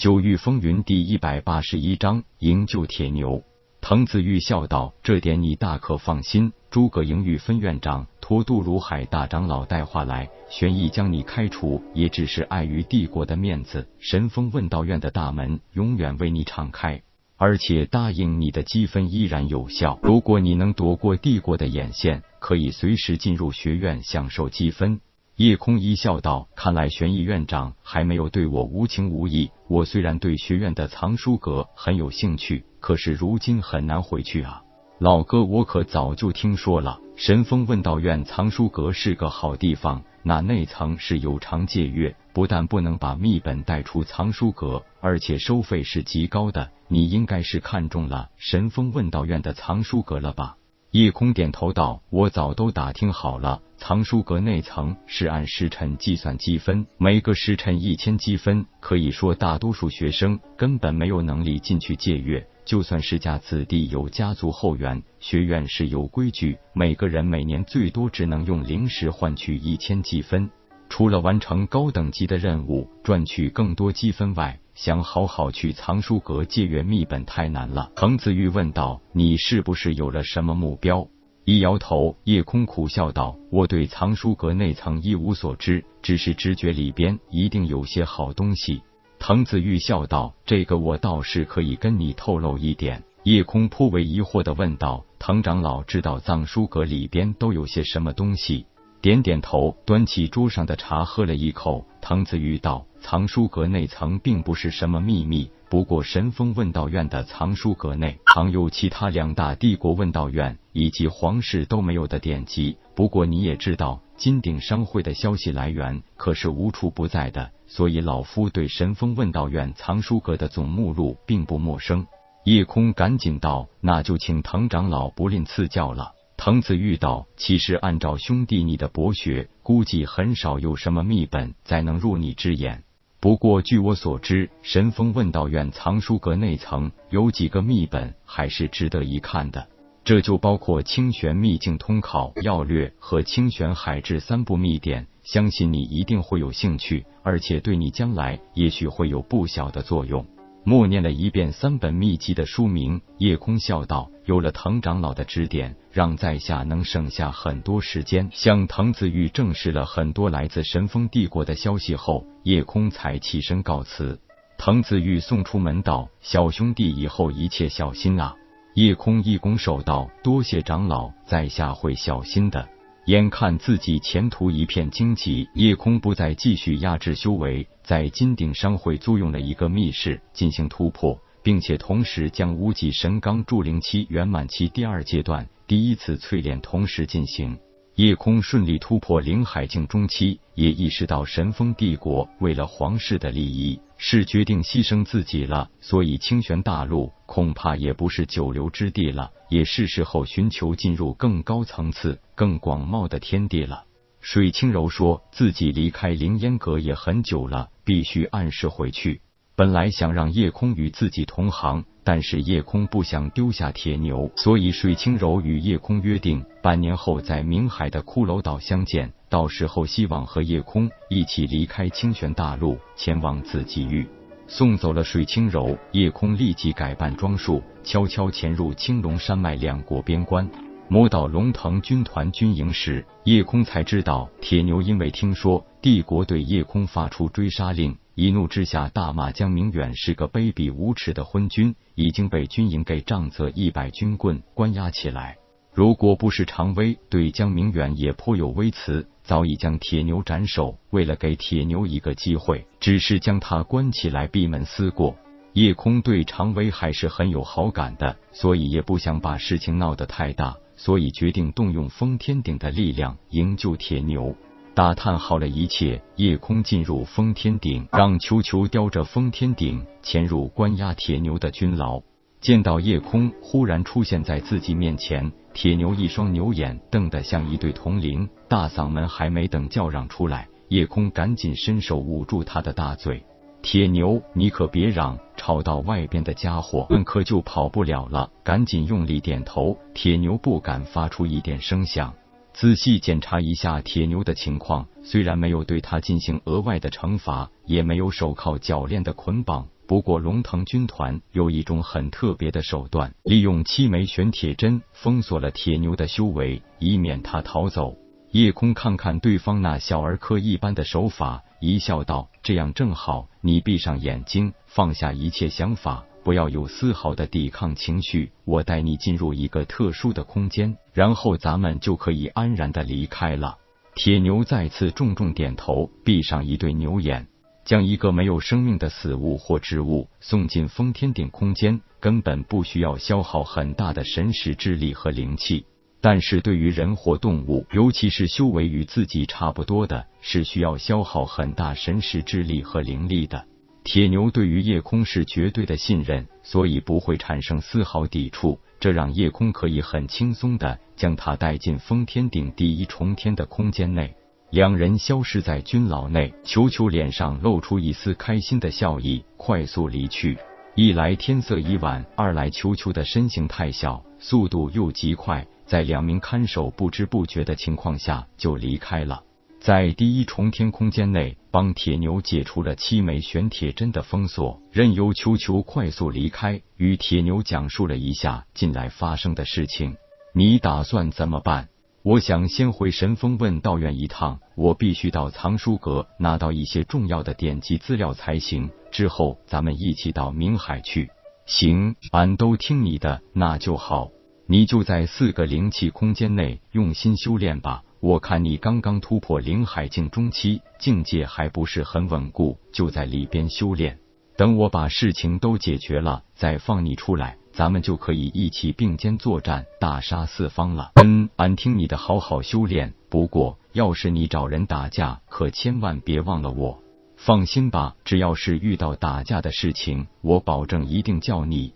九域风云第一百八十一章营救铁牛。滕子玉笑道：“这点你大可放心。诸葛营玉分院长托杜如海大长老带话来，玄意将你开除，也只是碍于帝国的面子。神风问道院的大门永远为你敞开，而且答应你的积分依然有效。如果你能躲过帝国的眼线，可以随时进入学院享受积分。”叶空一笑道：“看来玄逸院长还没有对我无情无义。我虽然对学院的藏书阁很有兴趣，可是如今很难回去啊。老哥，我可早就听说了，神风问道院藏书阁是个好地方。那内层是有偿借阅，不但不能把秘本带出藏书阁，而且收费是极高的。你应该是看中了神风问道院的藏书阁了吧？”叶空点头道：“我早都打听好了。”藏书阁内层是按时辰计算积分，每个时辰一千积分。可以说，大多数学生根本没有能力进去借阅。就算世家子弟有家族后援，学院是有规矩，每个人每年最多只能用零食换取一千积分。除了完成高等级的任务赚取更多积分外，想好好去藏书阁借阅秘本太难了。滕子玉问道：“你是不是有了什么目标？”一摇头，叶空苦笑道：“我对藏书阁内藏一无所知，只是直觉里边一定有些好东西。”滕子玉笑道：“这个我倒是可以跟你透露一点。”叶空颇为疑惑的问道：“滕长老知道藏书阁里边都有些什么东西？”点点头，端起桌上的茶喝了一口。藤子玉道：“藏书阁内层并不是什么秘密。”不过，神风问道院的藏书阁内藏有其他两大帝国问道院以及皇室都没有的典籍。不过，你也知道，金鼎商会的消息来源可是无处不在的，所以老夫对神风问道院藏书阁的总目录并不陌生。叶空赶紧道：“那就请藤长老不吝赐教了。”藤子玉道：“其实按照兄弟你的博学，估计很少有什么秘本再能入你之眼。”不过，据我所知，神风问道院藏书阁内层有几个秘本还是值得一看的，这就包括《清玄秘境通考要略》和《清玄海志》三部秘典，相信你一定会有兴趣，而且对你将来也许会有不小的作用。默念了一遍三本秘籍的书名，叶空笑道：“有了藤长老的指点，让在下能省下很多时间。”向藤子玉证实了很多来自神风帝国的消息后，叶空才起身告辞。藤子玉送出门道：“小兄弟以后一切小心啊！”叶空一拱手道：“多谢长老，在下会小心的。”眼看自己前途一片荆棘，叶空不再继续压制修为，在金鼎商会租用了一个密室进行突破，并且同时将无极神罡筑灵期圆满期第二阶段第一次淬炼同时进行。叶空顺利突破灵海境中期，也意识到神风帝国为了皇室的利益，是决定牺牲自己了。所以清玄大陆恐怕也不是久留之地了，也是时候寻求进入更高层次、更广袤的天地了。水清柔说自己离开凌烟阁也很久了，必须按时回去。本来想让叶空与自己同行。但是夜空不想丢下铁牛，所以水清柔与夜空约定，半年后在明海的骷髅岛相见。到时候希望和夜空一起离开清玄大陆，前往紫极域。送走了水清柔，夜空立即改扮装束，悄悄潜入青龙山脉两国边关。摸到龙腾军团军营时，夜空才知道铁牛因为听说帝国对夜空发出追杀令。一怒之下，大骂江明远是个卑鄙无耻的昏君，已经被军营给杖责一百军棍，关押起来。如果不是常威对江明远也颇有微词，早已将铁牛斩首。为了给铁牛一个机会，只是将他关起来闭门思过。叶空对常威还是很有好感的，所以也不想把事情闹得太大，所以决定动用封天顶的力量营救铁牛。打探好了一切，夜空进入封天顶，让球球叼着封天顶潜入关押铁牛的军牢。见到夜空忽然出现在自己面前，铁牛一双牛眼瞪得像一对铜铃，大嗓门还没等叫嚷出来，夜空赶紧伸手捂住他的大嘴。铁牛，你可别嚷，吵到外边的家伙们可就跑不了了。赶紧用力点头，铁牛不敢发出一点声响。仔细检查一下铁牛的情况，虽然没有对他进行额外的惩罚，也没有手铐脚链的捆绑，不过龙腾军团有一种很特别的手段，利用七枚玄铁针封锁了铁牛的修为，以免他逃走。叶空看看对方那小儿科一般的手法，一笑道：“这样正好，你闭上眼睛，放下一切想法，不要有丝毫的抵抗情绪。我带你进入一个特殊的空间，然后咱们就可以安然的离开了。”铁牛再次重重点头，闭上一对牛眼。将一个没有生命的死物或植物送进封天顶空间，根本不需要消耗很大的神识之力和灵气。但是对于人或动物，尤其是修为与自己差不多的，是需要消耗很大神识之力和灵力的。铁牛对于夜空是绝对的信任，所以不会产生丝毫抵触，这让夜空可以很轻松的将他带进封天顶第一重天的空间内。两人消失在军牢内，球球脸上露出一丝开心的笑意，快速离去。一来天色已晚，二来球球的身形太小，速度又极快，在两名看守不知不觉的情况下就离开了。在第一重天空间内，帮铁牛解除了七枚玄铁针的封锁，任由球球快速离开，与铁牛讲述了一下近来发生的事情。你打算怎么办？我想先回神风问道院一趟，我必须到藏书阁拿到一些重要的典籍资料才行。之后咱们一起到冥海去。行，俺都听你的，那就好。你就在四个灵气空间内用心修炼吧。我看你刚刚突破灵海境中期，境界还不是很稳固，就在里边修炼。等我把事情都解决了，再放你出来。咱们就可以一起并肩作战，大杀四方了。嗯，俺听你的，好好修炼。不过，要是你找人打架，可千万别忘了我。放心吧，只要是遇到打架的事情，我保证一定叫你